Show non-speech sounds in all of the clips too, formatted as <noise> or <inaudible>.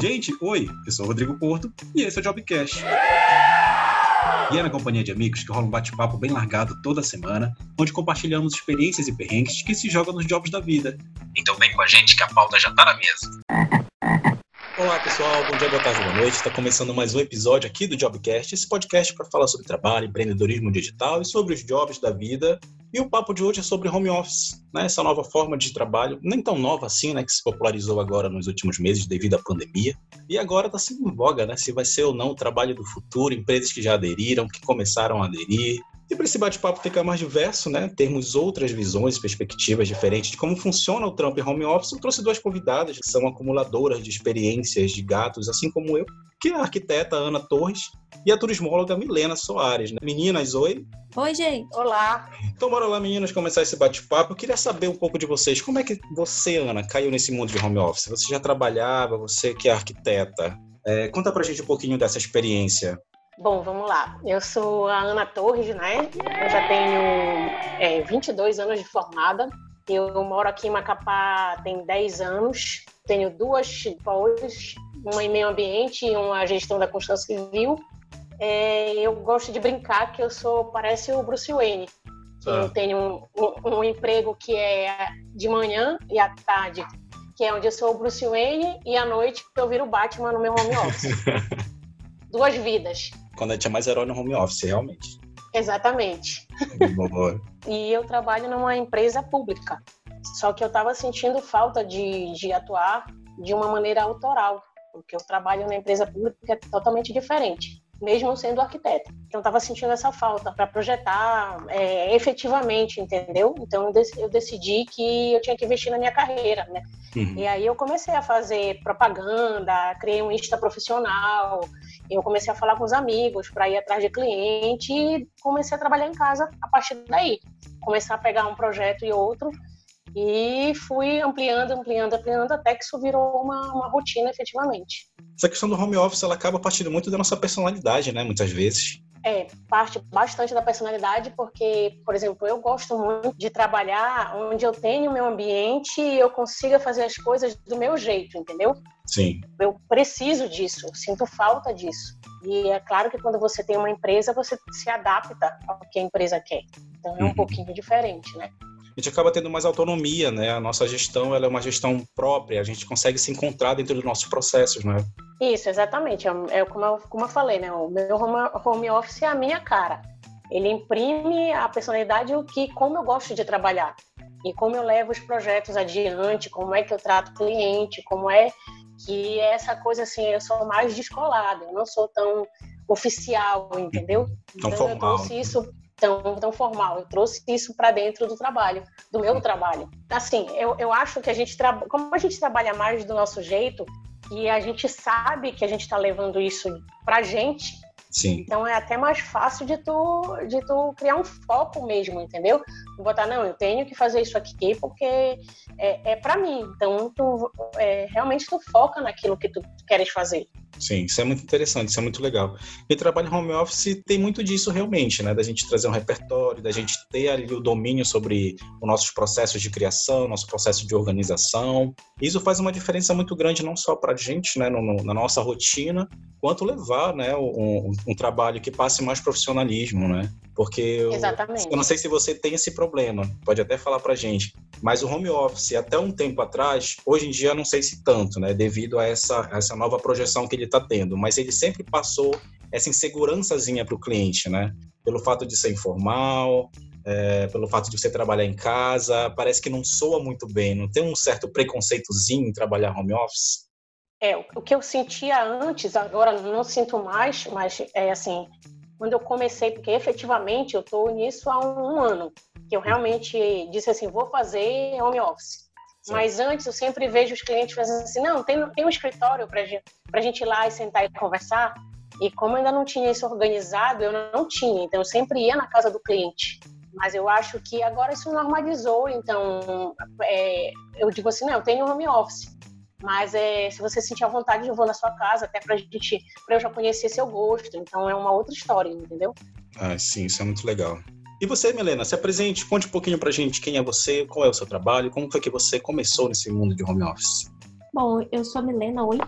Gente, oi, eu sou o Rodrigo Porto e esse é o Jobcast. E é na companhia de amigos que rola um bate-papo bem largado toda semana, onde compartilhamos experiências e perrengues que se jogam nos jobs da vida. Então vem com a gente que a pauta já tá na mesa. Olá pessoal, bom dia, boa tarde, boa noite. Está começando mais um episódio aqui do Jobcast, esse podcast para falar sobre trabalho, empreendedorismo digital e sobre os jobs da vida. E o papo de hoje é sobre home office, né? essa nova forma de trabalho, nem tão nova assim, né? que se popularizou agora nos últimos meses devido à pandemia. E agora está sendo em voga, né? se vai ser ou não o trabalho do futuro, empresas que já aderiram, que começaram a aderir, e para esse bate-papo ficar mais diverso, né, termos outras visões, perspectivas diferentes de como funciona o trampo em home office, eu trouxe duas convidadas que são acumuladoras de experiências de gatos, assim como eu, que é a arquiteta Ana Torres e a turismóloga Milena Soares. Né? Meninas, oi. Oi, gente. Olá. Então, bora lá, meninas, começar esse bate-papo. Eu queria saber um pouco de vocês. Como é que você, Ana, caiu nesse mundo de home office? Você já trabalhava, você que é arquiteta. É, conta pra gente um pouquinho dessa experiência. Bom, vamos lá. Eu sou a Ana Torres, né? Eu já tenho é, 22 anos de formada. Eu moro aqui em Macapá tem 10 anos. Tenho duas pós, uma em meio ambiente e uma gestão da construção civil. É, eu gosto de brincar que eu sou, parece o Bruce Wayne. Ah. Eu tenho um, um, um, emprego que é de manhã e à tarde, que é onde eu sou o Bruce Wayne, e à noite eu viro o Batman no meu home office. <laughs> Duas vidas quando a gente é mais herói no home office, realmente. Exatamente. <laughs> e eu trabalho numa empresa pública. Só que eu estava sentindo falta de, de atuar de uma maneira autoral, porque eu trabalho na empresa pública que é totalmente diferente, mesmo sendo arquiteta. Então, estava sentindo essa falta para projetar é, efetivamente, entendeu? Então, eu decidi que eu tinha que investir na minha carreira, né? Uhum. E aí eu comecei a fazer propaganda, criei um Insta profissional, eu comecei a falar com os amigos para ir atrás de cliente e comecei a trabalhar em casa a partir daí. Comecei a pegar um projeto e outro e fui ampliando, ampliando, ampliando até que isso virou uma, uma rotina efetivamente. Essa questão do home office ela acaba partindo muito da nossa personalidade, né? Muitas vezes. É, parte bastante da personalidade, porque, por exemplo, eu gosto muito de trabalhar onde eu tenho o meu ambiente e eu consiga fazer as coisas do meu jeito, entendeu? Sim. Eu preciso disso, sinto falta disso. E é claro que quando você tem uma empresa, você se adapta ao que a empresa quer. Então é um uhum. pouquinho diferente, né? A gente acaba tendo mais autonomia, né? A nossa gestão ela é uma gestão própria, a gente consegue se encontrar dentro dos nossos processos, né? Isso, exatamente. É, é como eu, como eu falei, né? O meu home, home office é a minha cara. Ele imprime a personalidade o que, como eu gosto de trabalhar e como eu levo os projetos adiante, como é que eu trato o cliente, como é que essa coisa assim, eu sou mais descolada, eu não sou tão oficial, entendeu? Tão então formal. eu trouxe isso tão, tão formal. Eu trouxe isso para dentro do trabalho, do meu trabalho. Assim, eu, eu acho que a gente trabalha, como a gente trabalha mais do nosso jeito e a gente sabe que a gente está levando isso para gente, Sim. Então é até mais fácil de tu, de tu criar um foco mesmo, entendeu? Botar, não, eu tenho que fazer isso aqui porque é, é para mim. Então tu é, realmente tu foca naquilo que tu queres fazer. Sim, isso é muito interessante, isso é muito legal. E trabalho home office tem muito disso realmente, né? Da gente trazer um repertório, da gente ter ali o domínio sobre os nossos processos de criação, nosso processo de organização. Isso faz uma diferença muito grande não só para a gente, né, no, no, na nossa rotina, quanto levar, né, um, um, trabalho que passe mais profissionalismo, né? Porque eu, eu, não sei se você tem esse problema, pode até falar para gente, mas o home office até um tempo atrás, hoje em dia não sei se tanto, né, devido a essa, essa nova projeção que ele está tendo, mas ele sempre passou essa insegurançazinha para o cliente, né? Pelo fato de ser informal, é, pelo fato de você trabalhar em casa, parece que não soa muito bem, não tem um certo preconceitozinho em trabalhar home office? É, o que eu sentia antes, agora não sinto mais, mas é assim, quando eu comecei, porque efetivamente eu estou nisso há um, um, ano, que eu realmente disse assim, vou fazer home office. Sim. Mas antes eu sempre vejo os clientes fazendo assim, não, tem, tem um escritório para gente, a gente ir lá e sentar e conversar. E como eu ainda não tinha isso organizado, eu não tinha. Então eu sempre ia na casa do cliente. Mas eu acho que agora isso normalizou, então é, eu digo assim, não, eu tenho home office. Mas é, se você sentir a vontade, eu vou na sua casa, até pra gente, pra eu já conhecer seu gosto. Então é uma outra história, entendeu? Ah, sim, isso é muito legal. E você, Milena, se apresente, conte um pouquinho pra gente quem é você, qual é o seu trabalho, como foi que você começou nesse mundo de home office. Bom, eu sou Milena, oi.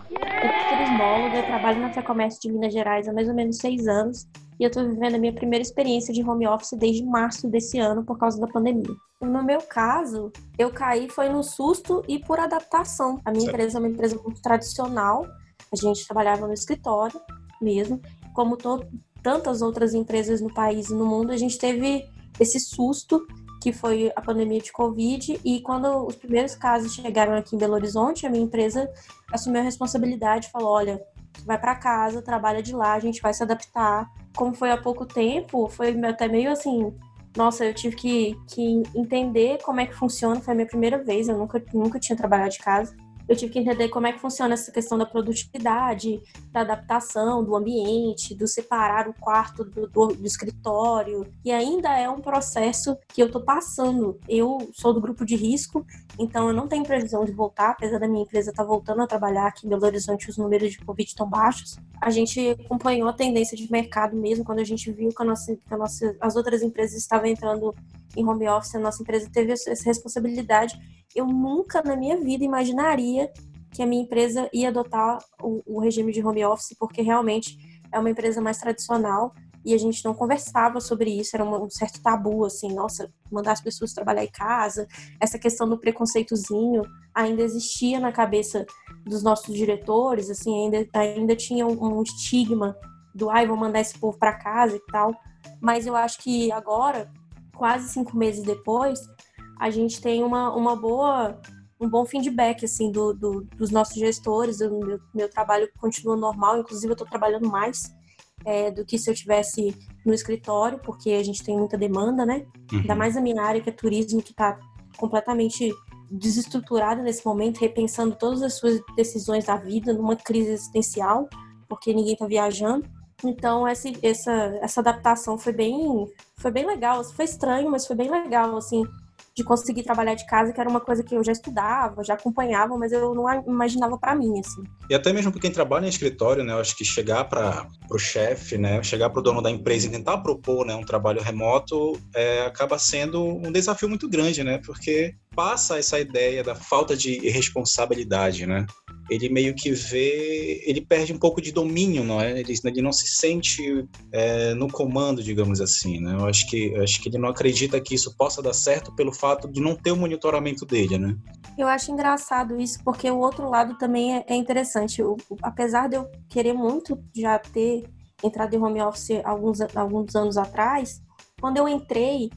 Eu sou turismóloga, eu trabalho na Fecomércio de Minas Gerais há mais ou menos seis anos e eu estou vivendo a minha primeira experiência de home office desde março desse ano por causa da pandemia. No meu caso, eu caí foi no susto e por adaptação. A minha certo. empresa é uma empresa muito tradicional, a gente trabalhava no escritório mesmo, como todo, tantas outras empresas no país e no mundo, a gente teve esse susto que foi a pandemia de Covid. E quando os primeiros casos chegaram aqui em Belo Horizonte, a minha empresa assumiu a responsabilidade e falou: olha, vai para casa, trabalha de lá, a gente vai se adaptar. Como foi há pouco tempo, foi até meio assim. Nossa, eu tive que, que entender como é que funciona. Foi a minha primeira vez, eu nunca, nunca tinha trabalhado de casa eu tive que entender como é que funciona essa questão da produtividade, da adaptação do ambiente, do separar o quarto do, do, do escritório. E ainda é um processo que eu estou passando. Eu sou do grupo de risco, então eu não tenho previsão de voltar, apesar da minha empresa estar tá voltando a trabalhar aqui em Belo Horizonte, os números de Covid estão baixos. A gente acompanhou a tendência de mercado mesmo, quando a gente viu que, a nossa, que a nossa, as outras empresas estavam entrando em home office, a nossa empresa teve essa responsabilidade. Eu nunca na minha vida imaginaria que a minha empresa ia adotar o, o, regime de home office, porque realmente é uma empresa mais tradicional e a gente não conversava sobre isso, era um, certo tabu, assim, nossa, mandar as pessoas trabalhar em casa, essa questão do preconceitozinho ainda existia na cabeça dos nossos diretores, assim, ainda, ainda tinha um, um estigma do, ai, vou mandar esse povo para casa e tal, mas eu acho que agora, quase cinco meses depois, a gente tem uma, uma boa um bom feedback assim do, do dos nossos gestores o meu, meu, trabalho continua normal inclusive eu estou trabalhando mais é, do que se eu tivesse no escritório porque a gente tem muita demanda né? Uhum. ainda mais a minha área que é turismo que está completamente desestruturada nesse momento repensando todas as suas decisões da vida numa crise existencial porque ninguém está viajando. Então essa, essa, essa adaptação foi bem foi bem legal. Foi estranho mas foi bem legal assim de conseguir trabalhar de casa, que era uma coisa que eu já estudava, já acompanhava, mas eu não imaginava para mim, assim. E até mesmo para quem trabalha em escritório, né, eu acho que chegar para o chefe, né, chegar para o dono da empresa e tentar propor, né, um trabalho remoto, é, acaba sendo um desafio muito grande, né, porque passa essa ideia da falta de responsabilidade, né? Ele meio que vê, ele perde um pouco de domínio, não é? Ele, ele não se sente é, no comando, digamos assim, né? Eu acho que acho que ele não acredita que isso possa dar certo pelo fato de não ter o monitoramento dele, né? Eu acho engraçado isso porque o outro lado também é, é interessante. Eu, apesar de eu querer muito já ter entrado em home office alguns alguns anos atrás, quando eu entrei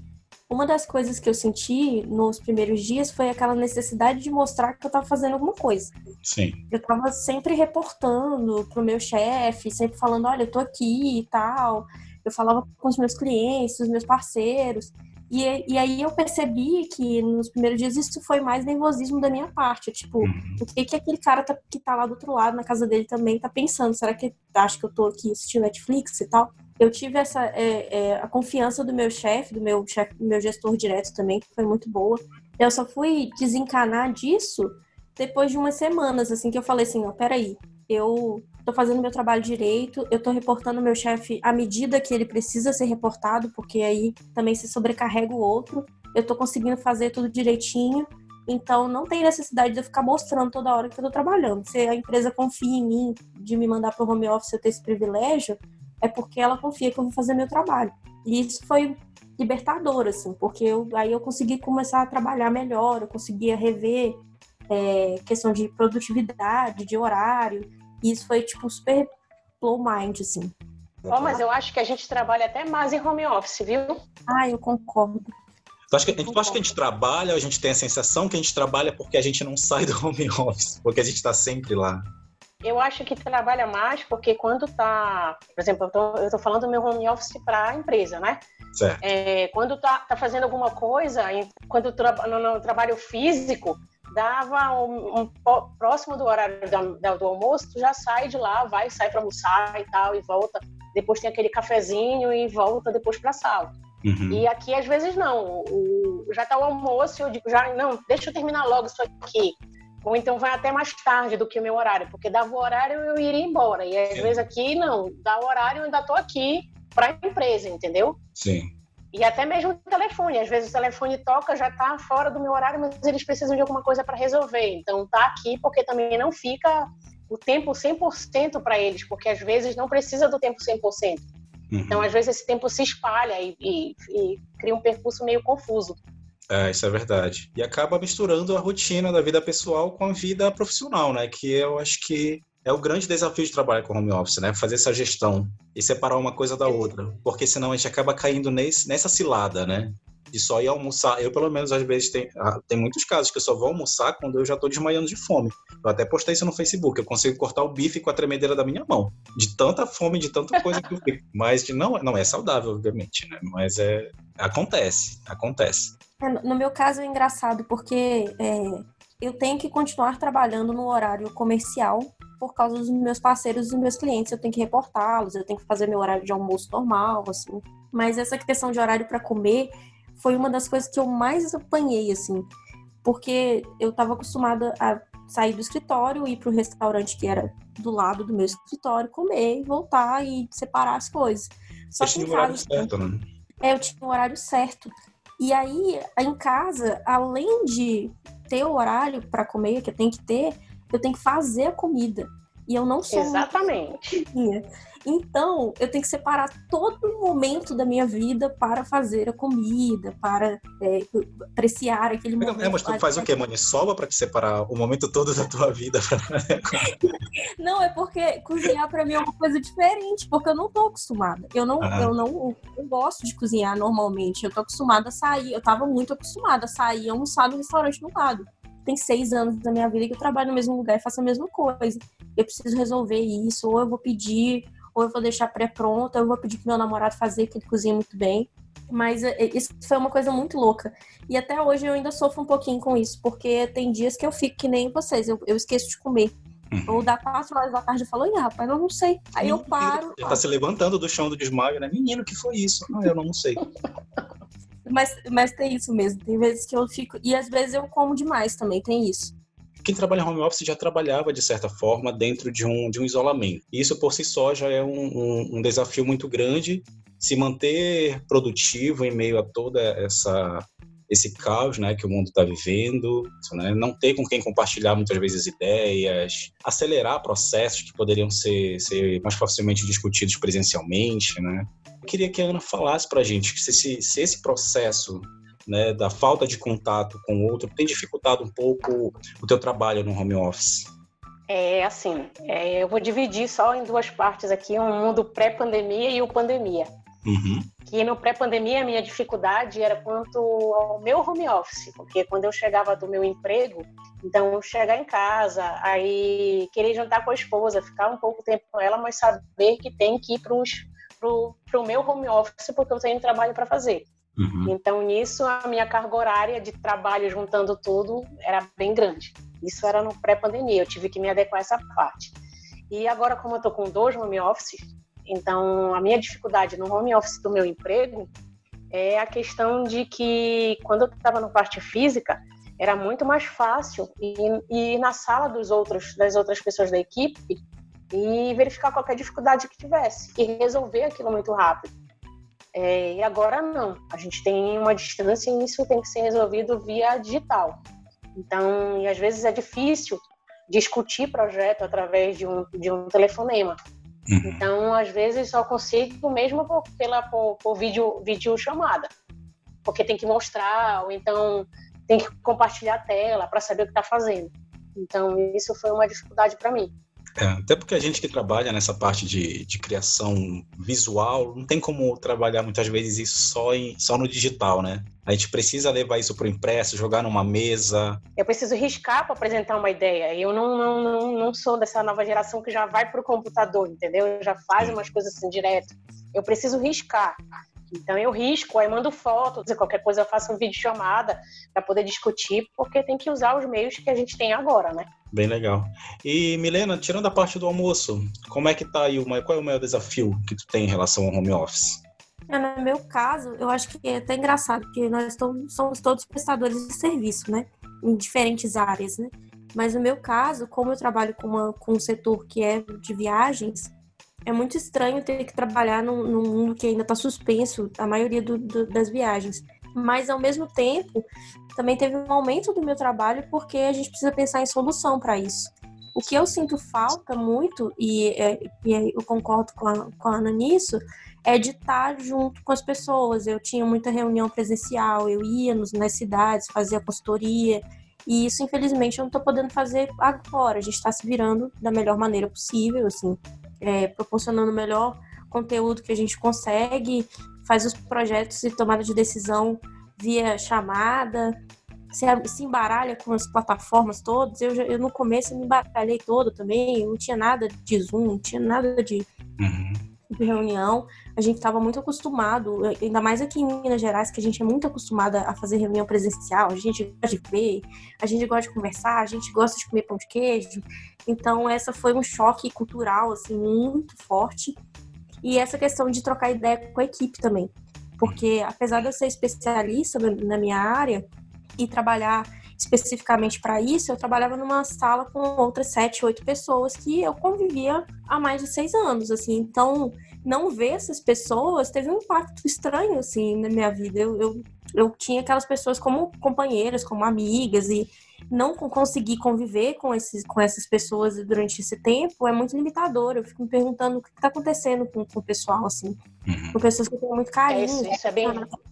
uma das coisas que eu senti nos primeiros dias foi aquela necessidade de mostrar que eu estava fazendo alguma coisa. Sim. Eu estava sempre reportando pro meu chefe, sempre falando, olha, eu tô aqui e tal. Eu falava com os meus clientes, os meus parceiros. E, e aí eu percebi que nos primeiros dias isso foi mais nervosismo da minha parte. Tipo, uhum. o que que aquele cara tá, que tá lá do outro lado, na casa dele também, tá pensando? Será que acha que eu tô aqui assistindo Netflix e tal? eu tive essa é, é, a confiança do meu chefe, do meu chefe, do meu gestor direto também, que foi muito boa. Eu só fui desencanar disso depois de umas semanas, assim, que eu falei assim, ó, peraí, eu tô fazendo meu trabalho direito, eu tô reportando meu chefe à medida que ele precisa ser reportado, porque aí também se sobrecarrega o outro. Eu tô conseguindo fazer tudo direitinho. Então não tem necessidade de eu ficar mostrando toda hora que eu tô trabalhando. Se a empresa confia em mim de me mandar pro home office eu ter esse privilégio, é porque ela confia que eu vou fazer meu trabalho. E isso foi libertador, assim, porque eu, aí eu consegui começar a trabalhar melhor, eu conseguia rever é, questão de produtividade, de horário, e isso foi, tipo, super flow mind, assim. Oh, mas eu acho que a gente trabalha até mais em home office, viu? Ah, eu concordo. Tu acha, que, tu acha que a gente trabalha, a gente tem a sensação que a gente trabalha porque a gente não sai do home office, porque a gente está sempre lá? Eu acho que trabalha mais porque quando tá, por exemplo, eu tô, eu tô falando do meu home office para a empresa, né? Certo. É, quando tá, tá fazendo alguma coisa, quando tra no, no, trabalho físico, dava um, um, próximo do horário da, do almoço, tu já sai de lá, vai, sai para almoçar e tal, e volta. Depois tem aquele cafezinho e volta depois para a sala. Uhum. E aqui, às vezes, não. O, já tá o almoço, eu digo, já, não, deixa eu terminar logo isso aqui. Ou então vai até mais tarde do que o meu horário, porque dava o horário eu iria embora. E às Sim. vezes aqui, não, dá o horário eu ainda estou aqui para a empresa, entendeu? Sim. E até mesmo o telefone. Às vezes o telefone toca, já está fora do meu horário, mas eles precisam de alguma coisa para resolver. Então tá aqui porque também não fica o tempo 100% para eles, porque às vezes não precisa do tempo 100%. Uhum. Então, às vezes, esse tempo se espalha e, e, e cria um percurso meio confuso. É, isso é verdade. E acaba misturando a rotina da vida pessoal com a vida profissional, né? Que eu acho que é o grande desafio de trabalhar com home office, né? Fazer essa gestão e separar uma coisa da outra. Porque senão a gente acaba caindo nesse, nessa cilada, né? De só ir almoçar. Eu, pelo menos, às vezes, tem, ah, tem muitos casos que eu só vou almoçar quando eu já tô desmaiando de fome. Eu até postei isso no Facebook. Eu consigo cortar o bife com a tremedeira da minha mão. De tanta fome, de tanta coisa que eu fico. <laughs> Mas não, não é saudável, obviamente, né? Mas é, acontece, acontece. É, no meu caso é engraçado, porque é, eu tenho que continuar trabalhando no horário comercial por causa dos meus parceiros e meus clientes. Eu tenho que reportá-los, eu tenho que fazer meu horário de almoço normal, assim. Mas essa questão de horário para comer foi uma das coisas que eu mais apanhei, assim. Porque eu estava acostumada a sair do escritório, ir para o restaurante que era do lado do meu escritório, comer, voltar e separar as coisas. Só Você que tinha o horário certo, né? É, eu tinha o horário certo. E aí, em casa, além de ter o horário para comer, que eu tenho que ter, eu tenho que fazer a comida. E eu não sou. Exatamente. Então, eu tenho que separar todo momento da minha vida para fazer a comida, para é, apreciar aquele momento. É, mas tu faz o quê, mãe? Sobra para te separar o momento todo da tua vida? <laughs> não, é porque cozinhar para mim é uma coisa diferente, porque eu não tô acostumada. Eu não, ah. eu não eu gosto de cozinhar normalmente. Eu tô acostumada a sair. Eu tava muito acostumada a sair e almoçar no restaurante no lado tem seis anos da minha vida que eu trabalho no mesmo lugar e faço a mesma coisa. Eu preciso resolver isso, ou eu vou pedir, ou eu vou deixar pré-pronto, ou eu vou pedir pro meu namorado fazer, que ele cozinha muito bem. Mas é, é, isso foi uma coisa muito louca. E até hoje eu ainda sofro um pouquinho com isso, porque tem dias que eu fico que nem vocês, eu, eu esqueço de comer. Uhum. Ou dá quatro horas da tarde e falo, rapaz, eu não sei. Aí eu paro. Já tá se levantando do chão do desmaio, né? Menino, que foi isso? Não, eu não sei. <laughs> Mas, mas tem isso mesmo. Tem vezes que eu fico. E às vezes eu como demais também, tem isso. Quem trabalha home office já trabalhava, de certa forma, dentro de um, de um isolamento. E isso por si só já é um, um, um desafio muito grande. Se manter produtivo em meio a toda essa esse caos né, que o mundo está vivendo, né, não ter com quem compartilhar muitas vezes ideias, acelerar processos que poderiam ser, ser mais facilmente discutidos presencialmente. Né. Eu queria que a Ana falasse para a gente se, se, se esse processo né, da falta de contato com o outro tem dificultado um pouco o teu trabalho no home office. É assim, é, eu vou dividir só em duas partes aqui, um mundo pré-pandemia e o pandemia. Uhum. Que no pré-pandemia a minha dificuldade era quanto ao meu home office, porque quando eu chegava do meu emprego, então chegar em casa, aí querer jantar com a esposa, ficar um pouco tempo com ela, mas saber que tem que ir para o meu home office porque eu tenho trabalho para fazer. Uhum. Então, nisso, a minha carga horária de trabalho, juntando tudo, era bem grande. Isso era no pré-pandemia, eu tive que me adequar a essa parte. E agora, como eu estou com dois home office, então a minha dificuldade no home office do meu emprego é a questão de que, quando eu estava na parte física, era muito mais fácil ir, ir na sala dos outros, das outras pessoas da equipe e verificar qualquer dificuldade que tivesse e resolver aquilo muito rápido. É, e agora não, a gente tem uma distância e isso tem que ser resolvido via digital. Então, e às vezes é difícil discutir projeto através de um, de um telefonema. Uhum. Então, às vezes só consigo mesmo por, pela por, por vídeo, vídeo chamada, porque tem que mostrar ou então tem que compartilhar a tela para saber o que está fazendo. Então, isso foi uma dificuldade para mim. É, até porque a gente que trabalha nessa parte de, de criação visual não tem como trabalhar muitas vezes isso só, em, só no digital, né? A gente precisa levar isso para o impresso, jogar numa mesa. Eu preciso riscar para apresentar uma ideia. Eu não, não, não, não sou dessa nova geração que já vai para o computador, entendeu? Já faz umas coisas assim direto. Eu preciso riscar. Então eu risco, aí mando fotos, qualquer coisa eu faço um vídeo chamada para poder discutir, porque tem que usar os meios que a gente tem agora, né? Bem legal. E Milena, tirando a parte do almoço, como é que tá aí, qual é o maior desafio que tu tem em relação ao home office? É, no meu caso, eu acho que é até engraçado, porque nós somos todos prestadores de serviço, né? Em diferentes áreas, né? Mas no meu caso, como eu trabalho com, uma, com um setor que é de viagens, é muito estranho ter que trabalhar num, num mundo que ainda está suspenso, a maioria do, do, das viagens. Mas, ao mesmo tempo, também teve um aumento do meu trabalho porque a gente precisa pensar em solução para isso. O que eu sinto falta muito, e, é, e eu concordo com a, com a Ana nisso, é de estar junto com as pessoas. Eu tinha muita reunião presencial, eu ia nos, nas cidades, fazia consultoria, e isso, infelizmente, eu não estou podendo fazer agora. A gente está se virando da melhor maneira possível, assim, é, proporcionando o melhor conteúdo que a gente consegue, faz os projetos de tomada de decisão via chamada, se, se embaralha com as plataformas todas. Eu, eu no começo me embaralhei todo também, não tinha nada de Zoom, não tinha nada de, uhum. De reunião. A gente estava muito acostumado, ainda mais aqui em Minas Gerais, que a gente é muito acostumada a fazer reunião presencial, a gente gosta de ver, a gente gosta de conversar, a gente gosta de comer pão de queijo. Então, essa foi um choque cultural, assim, muito forte. E essa questão de trocar ideia com a equipe também. Porque, apesar de eu ser especialista na minha área, e trabalhar especificamente para isso, eu trabalhava numa sala com outras sete, oito pessoas que eu convivia há mais de seis anos, assim. Então, não ver essas pessoas teve um impacto estranho, assim, na minha vida. Eu, eu, eu tinha aquelas pessoas como companheiras, como amigas, e não conseguir conviver com, esses, com essas pessoas durante esse tempo é muito limitador. Eu fico me perguntando o que está acontecendo com, com o pessoal, assim. Uhum. Com pessoas que eu tenho muito carinho. É isso, isso é bem...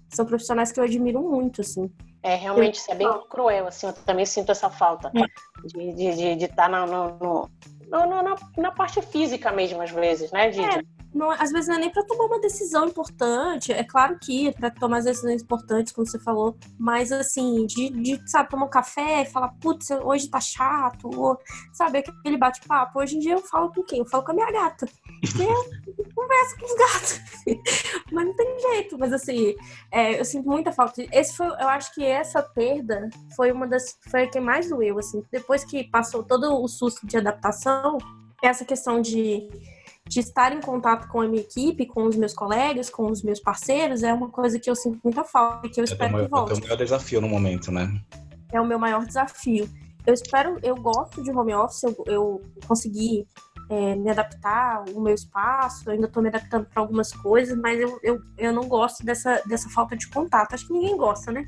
São profissionais que eu admiro muito, assim. É, realmente, isso é bem cruel, assim, eu também sinto essa falta é. de estar de, de, de tá no, no, no, no, na, na parte física mesmo, às vezes, né, de, é não, às vezes não é nem para tomar uma decisão importante. É claro que é para tomar as decisões importantes, como você falou, mas assim, de, de sabe, tomar um café e falar, putz, hoje tá chato, ou, sabe, aquele bate-papo. Hoje em dia eu falo com quem? Eu falo com a minha gata. Porque eu <laughs> converso com os gatos. <laughs> mas não tem jeito. Mas assim, é, eu sinto muita falta. Esse foi, eu acho que essa perda foi uma das. Foi a que mais doeu, assim. Depois que passou todo o susto de adaptação, essa questão de de estar em contato com a minha equipe, com os meus colegas, com os meus parceiros, é uma coisa que eu sinto muita falta e que eu é espero é que volte. É o maior desafio no momento, né? É o meu maior desafio. Eu espero, eu gosto de home office, eu, eu consegui é, me adaptar, o meu espaço, eu ainda estou me adaptando para algumas coisas, mas eu, eu, eu não gosto dessa, dessa falta de contato. Acho que ninguém gosta, né?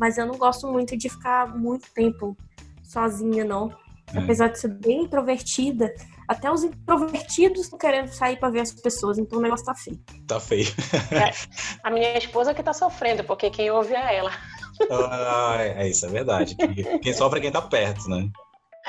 Mas eu não gosto muito de ficar muito tempo sozinha, não. É. Apesar de ser bem introvertida, até os introvertidos estão querendo sair para ver as pessoas, então o negócio tá feio. Tá feio. é, <laughs> a minha esposa que tá sofrendo, porque quem ouve é ela. Ah, é, isso, é verdade. Quem sofre é quem tá perto, né?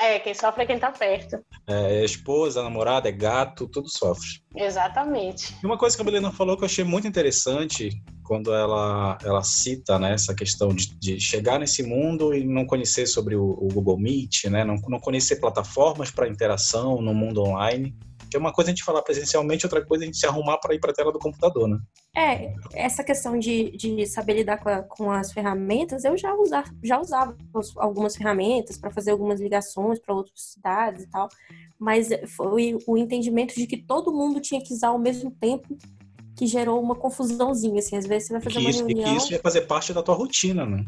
É, quem sofre é quem tá perto. É, é esposa, namorada, é gato, tudo sofre. Exatamente. E uma coisa que a Belena falou que eu achei muito interessante quando ela, ela cita né, essa questão de, de chegar nesse mundo e não conhecer sobre o, o Google Meet, né, não, não conhecer plataformas para interação no mundo online. Que é uma coisa a gente falar presencialmente, outra coisa a gente se arrumar para ir para a tela do computador, né? É, essa questão de, de saber lidar com, a, com as ferramentas, eu já, usa, já usava algumas ferramentas para fazer algumas ligações para outras cidades e tal, mas foi o entendimento de que todo mundo tinha que usar ao mesmo tempo que gerou uma confusãozinha, assim, às vezes você vai fazer que uma isso, reunião... E que isso ia fazer parte da tua rotina, né?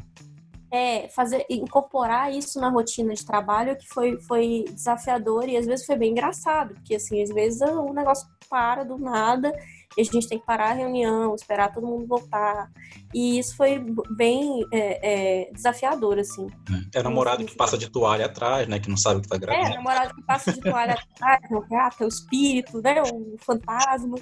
É, fazer, incorporar isso na rotina de trabalho que foi, foi desafiador e às vezes foi bem engraçado, porque assim, às vezes o negócio para do nada e a gente tem que parar a reunião, esperar todo mundo voltar. E isso foi bem é, é, desafiador, assim. É, é namorado que passa de toalha atrás, né? Que não sabe o que tá gravando. É, namorado que passa de toalha atrás, o gato, é o espírito, né? O fantasma.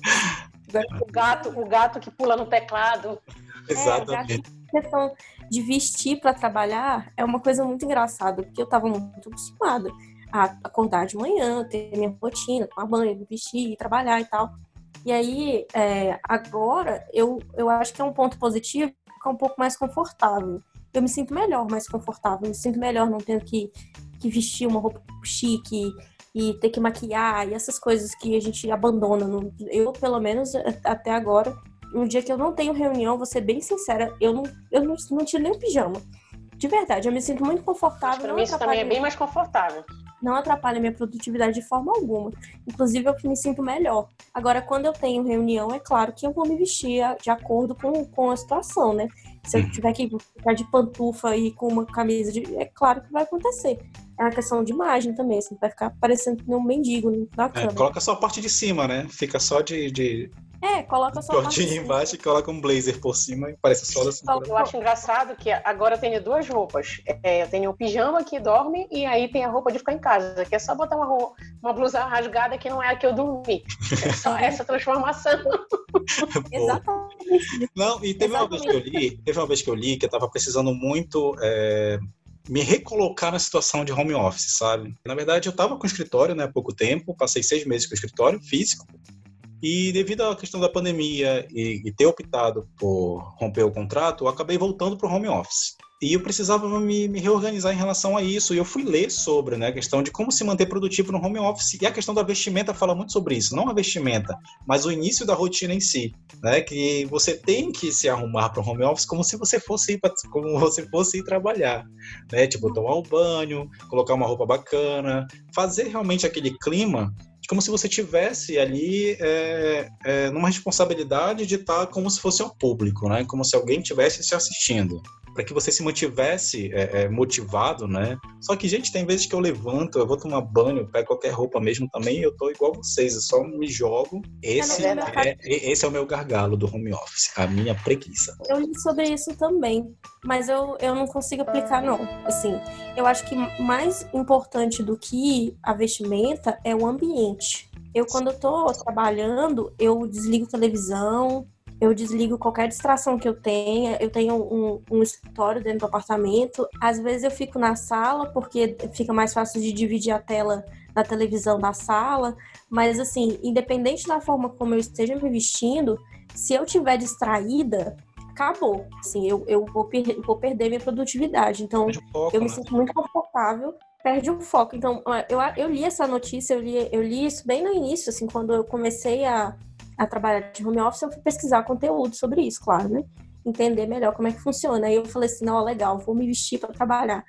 O gato, o gato que pula no teclado. É, Exatamente. questão de vestir para trabalhar é uma coisa muito engraçada, porque eu estava muito acostumada a acordar de manhã, ter minha rotina, tomar banho, me vestir, trabalhar e tal. E aí, é, agora, eu, eu acho que é um ponto positivo ficar um pouco mais confortável. Eu me sinto melhor, mais confortável. Me sinto melhor não tendo que, que vestir uma roupa chique e ter que maquiar e essas coisas que a gente abandona. Eu, pelo menos, até agora, um dia que eu não tenho reunião, vou ser bem sincera, eu não, eu não, não tiro nem o pijama. De verdade, eu me sinto muito confortável. Para mim isso também é bem mais confortável. Não atrapalha minha produtividade de forma alguma. Inclusive, eu que me sinto melhor. Agora, quando eu tenho reunião, é claro que eu vou me vestir de acordo com, com a situação, né? Se eu uhum. tiver que ficar de pantufa e com uma camisa de. É claro que vai acontecer. é uma questão de imagem também, assim, vai ficar parecendo um mendigo na é, câmera. Coloca só a parte de cima, né? Fica só de, de é, coloca só Cortinho embaixo e coloca um blazer por cima e parece só da cintura. Eu acho engraçado que agora eu tenho duas roupas. É, eu tenho o pijama que dorme e aí tem a roupa de ficar em casa, que é só botar uma, roupa, uma blusa rasgada que não é a que eu dormi. É só <laughs> essa transformação. <laughs> Exatamente. Não, e teve Exatamente. uma vez que eu li, teve uma vez que eu li que eu tava precisando muito é, me recolocar na situação de home office, sabe? Na verdade, eu estava com o escritório né, há pouco tempo, passei seis meses com o escritório físico, e devido à questão da pandemia e, e ter optado por romper o contrato, eu acabei voltando para o home office. E eu precisava me, me, reorganizar em relação a isso. E eu fui ler sobre né, a questão de como se manter produtivo no home office. E a questão da vestimenta fala muito sobre isso. Não a vestimenta, mas o início da rotina em si. Né, que você tem que se arrumar para o home office como se você fosse ir, como você fosse ir trabalhar. Né? Tipo, tomar um banho, colocar uma roupa bacana, fazer realmente aquele clima como se você tivesse ali é, é, numa responsabilidade de estar como se fosse ao público, né? Como se alguém tivesse se assistindo para que você se mantivesse é, é, motivado, né? Só que, gente, tem vezes que eu levanto, eu vou tomar banho, pego qualquer roupa mesmo também, eu tô igual vocês, eu só me jogo. Esse é, é, esse é o meu gargalo do home office, a minha preguiça. Eu li sobre isso também, mas eu, eu não consigo aplicar, não. Assim, eu acho que mais importante do que a vestimenta é o ambiente. Eu, quando eu tô trabalhando, eu desligo televisão, eu desligo qualquer distração que eu tenha. Eu tenho um, um, escritório dentro do apartamento. Às vezes eu fico na sala, porque fica mais fácil de dividir a tela da televisão da sala. Mas, assim, independente da forma como eu esteja me vestindo, se eu tiver distraída, acabou. Assim, eu, eu vou, per vou perder minha produtividade. Então, foco, eu me né? sinto muito confortável perde o foco. Então, eu, eu li essa notícia, eu li, eu li isso bem no início, assim, quando eu comecei a, a trabalhar de home office, eu fui pesquisar conteúdo sobre isso, claro, né? Entender melhor como é que funciona. Aí eu falei assim, não, legal, vou me vestir para trabalhar.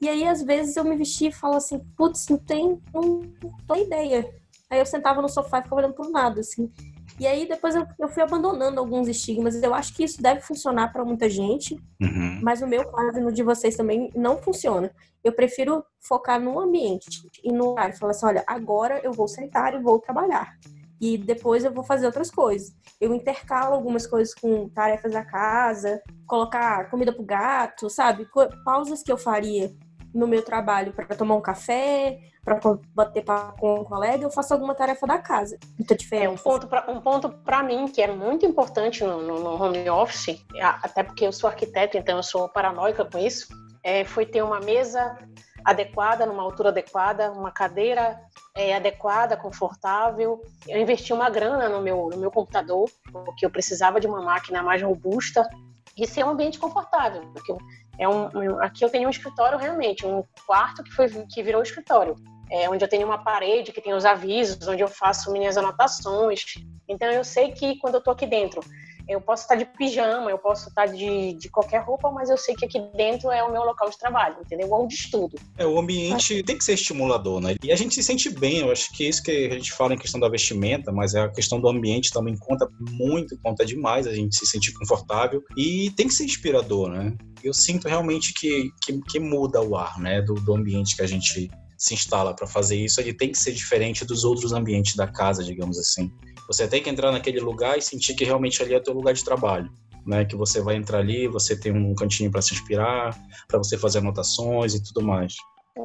E aí, às vezes, eu me vesti e falo assim, putz, não tem, não, não ideia. Aí eu sentava no sofá e ficava olhando por nada, assim. E aí, depois eu, eu fui abandonando alguns estigmas. Eu acho que isso deve funcionar para muita gente, uhum. mas o meu caso no de vocês também não funciona. Eu prefiro focar no ambiente e no horário. Falar assim, olha, agora eu vou sentar e vou trabalhar e depois eu vou fazer outras coisas. Eu intercalo algumas coisas com tarefas da casa, colocar comida pro gato, sabe? Pausas que eu faria no meu trabalho para tomar um café, para bater papo com um colega, eu faço alguma tarefa da casa. Muita diferença. É um ponto para um ponto para mim que é muito importante no, no, no, home office, até porque eu sou arquiteto, então eu sou paranoica com isso. É, foi ter uma mesa adequada, numa altura adequada, uma cadeira é, adequada, confortável. Eu investi uma grana no meu, no meu computador, porque eu precisava de uma máquina mais robusta e ser um ambiente confortável. Porque é um, aqui eu tenho um escritório realmente, um quarto que, foi, que virou escritório. É, onde eu tenho uma parede que tem os avisos, onde eu faço minhas anotações. Então eu sei que quando eu estou aqui dentro eu posso estar de pijama, eu posso estar de, de qualquer roupa, mas eu sei que aqui dentro é o meu local de trabalho, entendeu? Ou de estudo. É, o ambiente tem que ser estimulador, né? E a gente se sente bem, eu acho que é isso que a gente fala em questão da vestimenta, mas é a questão do ambiente também conta muito, conta demais a gente se sentir confortável e tem que ser inspirador, né? Eu sinto realmente que, que, que muda o ar, né? Do, do ambiente que a gente se instala para fazer isso, ele tem que ser diferente dos outros ambientes da casa, digamos assim. Você tem que entrar naquele lugar e sentir que realmente ali é teu lugar de trabalho. Né, que você vai entrar ali, você tem um cantinho para se inspirar, para você fazer anotações e tudo mais.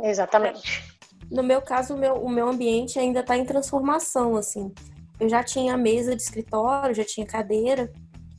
Exatamente. No meu caso, o meu, o meu ambiente ainda está em transformação, assim. Eu já tinha mesa de escritório, já tinha cadeira,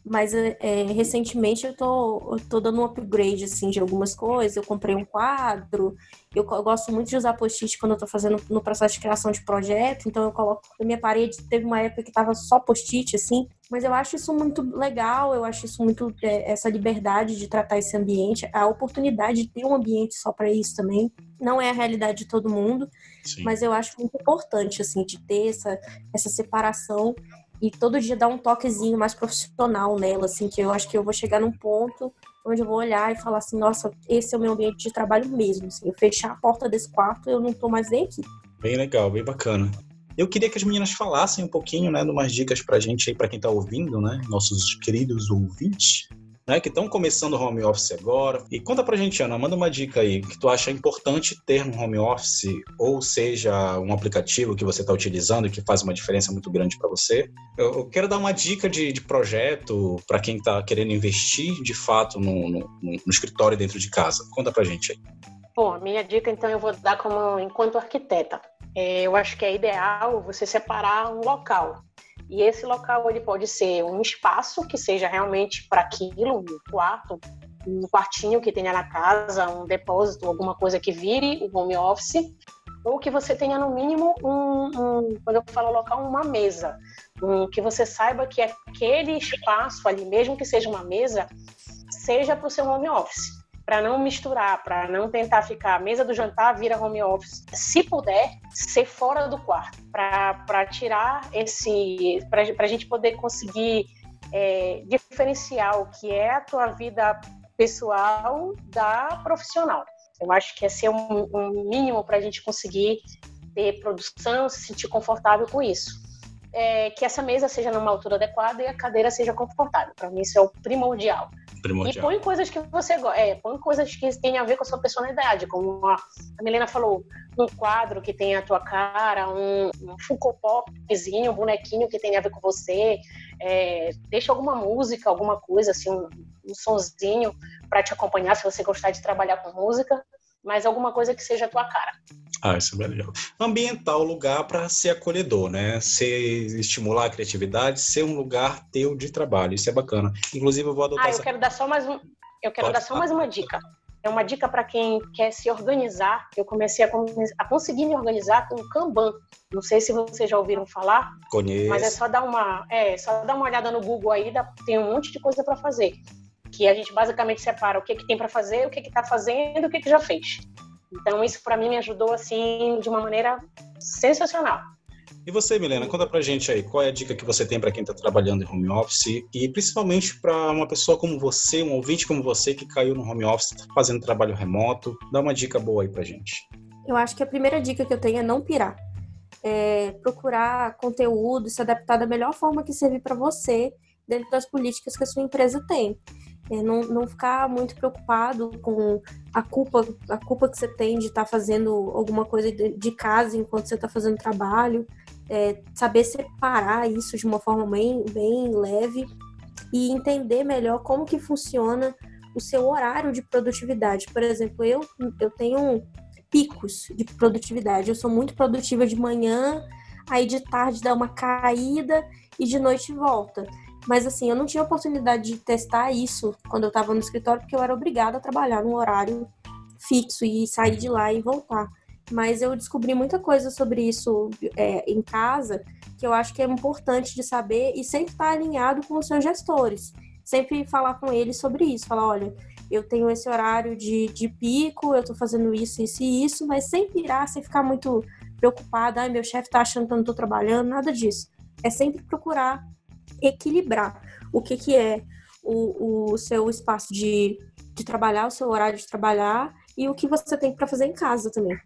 mas é, recentemente eu tô, eu tô dando um upgrade assim, de algumas coisas. Eu comprei um quadro. Eu, eu gosto muito de usar post-it quando eu tô fazendo no processo de criação de projeto. Então eu coloco na minha parede. Teve uma época que tava só post-it, assim. Mas eu acho isso muito legal. Eu acho isso muito. É, essa liberdade de tratar esse ambiente. A oportunidade de ter um ambiente só para isso também. Não é a realidade de todo mundo. Sim. Mas eu acho muito importante, assim, de ter essa, essa separação e todo dia dar um toquezinho mais profissional nela, assim, que eu acho que eu vou chegar num ponto onde eu vou olhar e falar assim, nossa, esse é o meu ambiente de trabalho mesmo, assim, eu fechar a porta desse quarto, eu não tô mais nem aqui. Bem legal, bem bacana. Eu queria que as meninas falassem um pouquinho, né, de umas dicas pra gente aí, pra quem tá ouvindo, né, nossos queridos ouvintes, né, que estão começando o home office agora. E conta pra gente, Ana, manda uma dica aí que tu acha importante ter no home office, ou seja, um aplicativo que você está utilizando que faz uma diferença muito grande para você. Eu, eu, quero dar uma dica de, de projeto para quem está querendo investir de fato no, no, no, escritório dentro de casa. Conta pra gente aí. Bom, a minha dica então eu vou dar como enquanto arquiteta. É, eu acho que é ideal você separar um local e esse local ele pode ser um espaço que seja realmente para aquilo, um quarto, um quartinho que tenha na casa, um depósito, alguma coisa que vire o home office, ou que você tenha no mínimo um, um quando eu falo local, uma mesa, um, que você saiba que aquele espaço ali, mesmo que seja uma mesa, seja para o seu home office para não misturar, para não tentar ficar a mesa do jantar vira home office. Se puder, ser fora do quarto, para tirar esse, para a gente poder conseguir é, diferenciar o que é a tua vida pessoal da profissional. Eu acho que esse é um, um mínimo para a gente conseguir ter produção, se sentir confortável com isso. É, que essa mesa seja numa altura adequada e a cadeira seja confortável. Para mim, isso é o primordial primordial. E põe coisas que você gosta, é, põe coisas que têm a ver com a sua personalidade, como a, a Milena falou, um quadro que tem a tua cara, um, um Popzinho, um bonequinho que tem a ver com você, é, deixa alguma música, alguma coisa, assim, um, um sonzinho para te acompanhar, se você gostar de trabalhar com música mas alguma coisa que seja a tua cara. Ah, isso é bem legal. Ambientar o lugar para ser acolhedor, né? Ser, estimular a criatividade, ser um lugar teu de trabalho. Isso é bacana. Inclusive, eu vou adotar. Ah, eu essa... quero dar só mais um. Eu quero Pode dar só mais uma dica. É uma dica para quem quer se organizar. Eu comecei a, a, conseguir me organizar com o Kanban. Não sei se vocês já ouviram falar. Conheço. Mas é só dar uma, é, só dar uma olhada no Google aí, dá, tem um monte de coisa para fazer. Que a gente basicamente separa o que, que tem para fazer, o que está fazendo, o que, que já fez. Então isso para mim me ajudou assim de uma maneira sensacional. E você, Milena, conta pra gente aí, qual é a dica que você tem para quem está trabalhando em home office e principalmente para uma pessoa como você, um ouvinte como você que caiu no home office, tá fazendo trabalho remoto, dá uma dica boa aí pra gente. Eu acho que a primeira dica que eu tenho é não pirar. É procurar conteúdo, se adaptar da melhor forma que servir para você dentro das políticas que a sua empresa tem. É, não, não ficar muito preocupado com a culpa, a culpa que você tem de estar tá fazendo alguma coisa de, casa enquanto você está fazendo trabalho. É, saber separar isso de uma forma bem, bem leve e entender melhor como que funciona o seu horário de produtividade. Por exemplo, eu, eu tenho picos de produtividade. Eu sou muito produtiva de manhã, aí de tarde dá uma caída e de noite volta. Mas assim, eu não tinha oportunidade de testar isso quando eu estava no escritório, porque eu era obrigada a trabalhar num horário fixo e sair de lá e voltar. Mas eu descobri muita coisa sobre isso é, em casa que eu acho que é importante de saber e sempre estar tá alinhado com os seus gestores. Sempre falar com eles sobre isso. Falar, olha, eu tenho esse horário de, de pico, eu estou fazendo isso, isso e isso, mas sem pirar, sem ficar muito preocupada, ai, meu chefe está achando que eu não estou trabalhando, nada disso. É sempre procurar equilibrar o que, que é o, o seu espaço de, de trabalhar, o seu horário de trabalhar e o que você tem para fazer em casa também.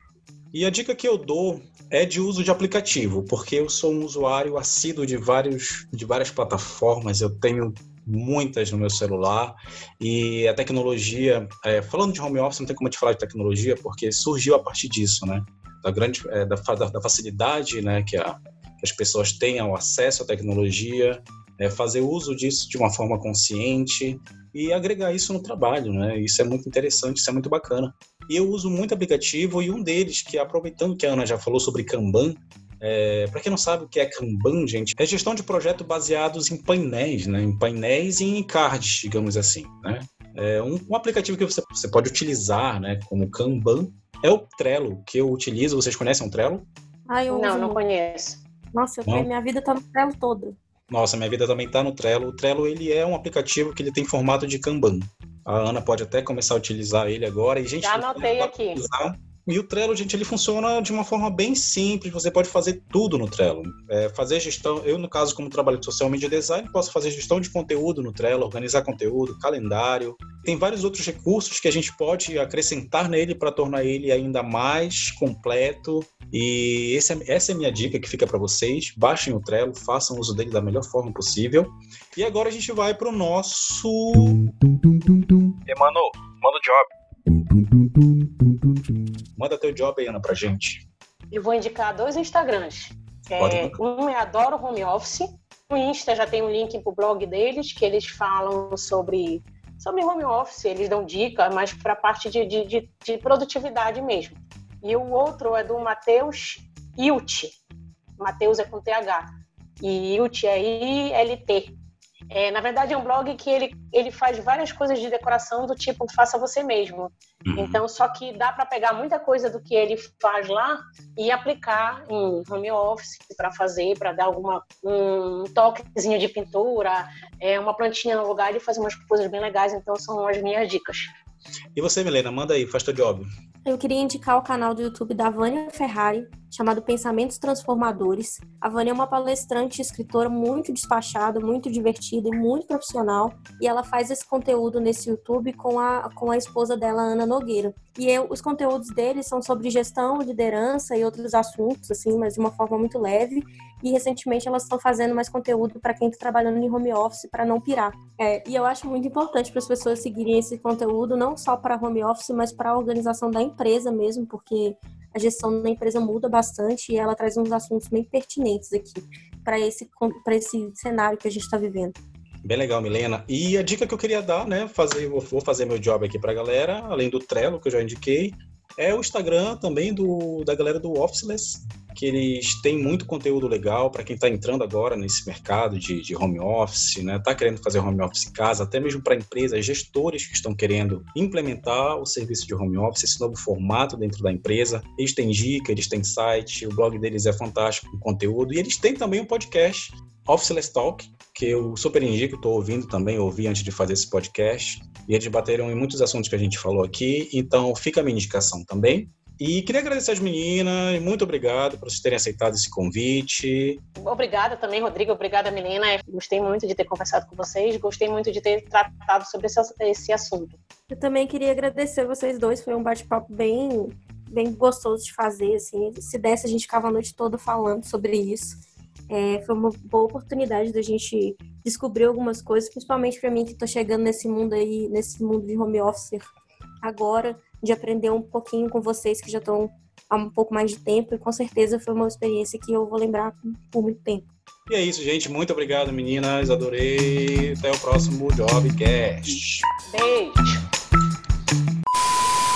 E a dica que eu dou é de uso de aplicativo, porque eu sou um usuário assíduo de, vários, de várias plataformas, eu tenho muitas no meu celular e a tecnologia, é, falando de home office, não tem como te falar de tecnologia, porque surgiu a partir disso, né? Da grande, é, da, da, facilidade, né, que, a, que as pessoas tenham acesso à tecnologia é, fazer uso disso de uma forma consciente e agregar isso no trabalho, né? Isso é muito interessante, isso é muito bacana. E eu uso muito aplicativo e um deles, que aproveitando que a Ana já falou sobre Kanban, é, para quem não sabe o que é Kanban, gente, é gestão de projeto baseados em painéis, né? Em painéis e em cards, digamos assim, né? É um, um, aplicativo que você, você pode utilizar, né? Como Kanban é o Trello, que eu utilizo. Vocês conhecem o Trello? Ah, eu não, não conheço. Nossa, eu, minha vida tá no Trello toda. Nossa, minha vida também está no Trello. O Trello ele é um aplicativo que ele tem formato de Kanban. A Ana pode até começar a utilizar ele agora. E, gente, Já anotei aqui. E o Trello, gente, ele funciona de uma forma bem simples. Você pode fazer tudo no Trello. É, fazer gestão. Eu, no caso, como trabalho de social media design, posso fazer gestão de conteúdo no Trello, organizar conteúdo, calendário. Tem vários outros recursos que a gente pode acrescentar nele para tornar ele ainda mais completo E esse, é, essa é a minha dica que fica para vocês. Baixem o Trello, façam uso dele da melhor forma possível. E agora a gente vai para o nosso. Emano, manda o job. Manda teu job aí, Ana, pra gente. Eu vou indicar dois Instagrams. É, um é Adoro Home Office. O Insta já tem um link pro blog deles, que eles falam sobre, sobre home office, eles dão dica, mas para a parte de, de, de, produtividade mesmo. E o outro é do Matheus Ilt. Matheus é com TH. E Ilt é I-L-T. É, na verdade, é um blog que ele, ele faz várias coisas de decoração do tipo faça você mesmo. Uhum. Então, só que dá para pegar muita coisa do que ele faz lá e aplicar em home office para fazer, para dar alguma um toquezinho de pintura, é, uma plantinha no lugar e fazer umas coisas bem legais. Então, são as minhas dicas. E você, Milena, manda aí, faz teu job. Eu queria indicar o canal do YouTube da Vânia Ferrari, chamado Pensamentos Transformadores. A Vânia é uma palestrante e escritora muito despachada, muito divertida e muito profissional. E ela faz esse conteúdo nesse YouTube com a, com a esposa dela, Ana Nogueira. E eu, os conteúdos deles são sobre gestão, liderança e outros assuntos, assim, mas de uma forma muito leve. E recentemente elas estão fazendo mais conteúdo para quem está trabalhando em home office para não pirar. É, e eu acho muito importante para as pessoas seguirem esse conteúdo, não só para home office, mas para a organização da empresa mesmo, porque a gestão da empresa muda bastante e ela traz uns assuntos bem pertinentes aqui para esse, esse cenário que a gente está vivendo. Bem legal, Milena. E a dica que eu queria dar, né, fazer, vou fazer meu job aqui para a galera, além do Trello que eu já indiquei, é o Instagram também do, da galera do Officeless, que eles têm muito conteúdo legal para quem está entrando agora nesse mercado de, de home office, né? Está querendo fazer home office em casa, até mesmo para empresas, gestores que estão querendo implementar o serviço de home office, esse novo formato dentro da empresa. Eles têm dica, eles têm site, o blog deles é fantástico com conteúdo e eles têm também um podcast Officeless Talk, que eu super indico, estou ouvindo também, ouvi antes de fazer esse podcast, e eles bateram em muitos assuntos que a gente falou aqui, então fica a minha indicação também. E queria agradecer as meninas, muito obrigado por vocês terem aceitado esse convite. Obrigada também, Rodrigo, obrigada, Milena. Gostei muito de ter conversado com vocês, gostei muito de ter tratado sobre esse, esse assunto. Eu também queria agradecer vocês dois, foi um bate-papo bem, bem gostoso de fazer, assim. Se desse, a gente ficava a noite toda falando sobre isso. É, foi uma boa oportunidade da gente descobrir algumas coisas, principalmente para mim que estou chegando nesse mundo aí, nesse mundo de home office agora de aprender um pouquinho com vocês que já estão há um pouco mais de tempo e com certeza foi uma experiência que eu vou lembrar por muito tempo. E é isso, gente. Muito obrigado, meninas. Adorei. Até o próximo Jobcast. Beijo.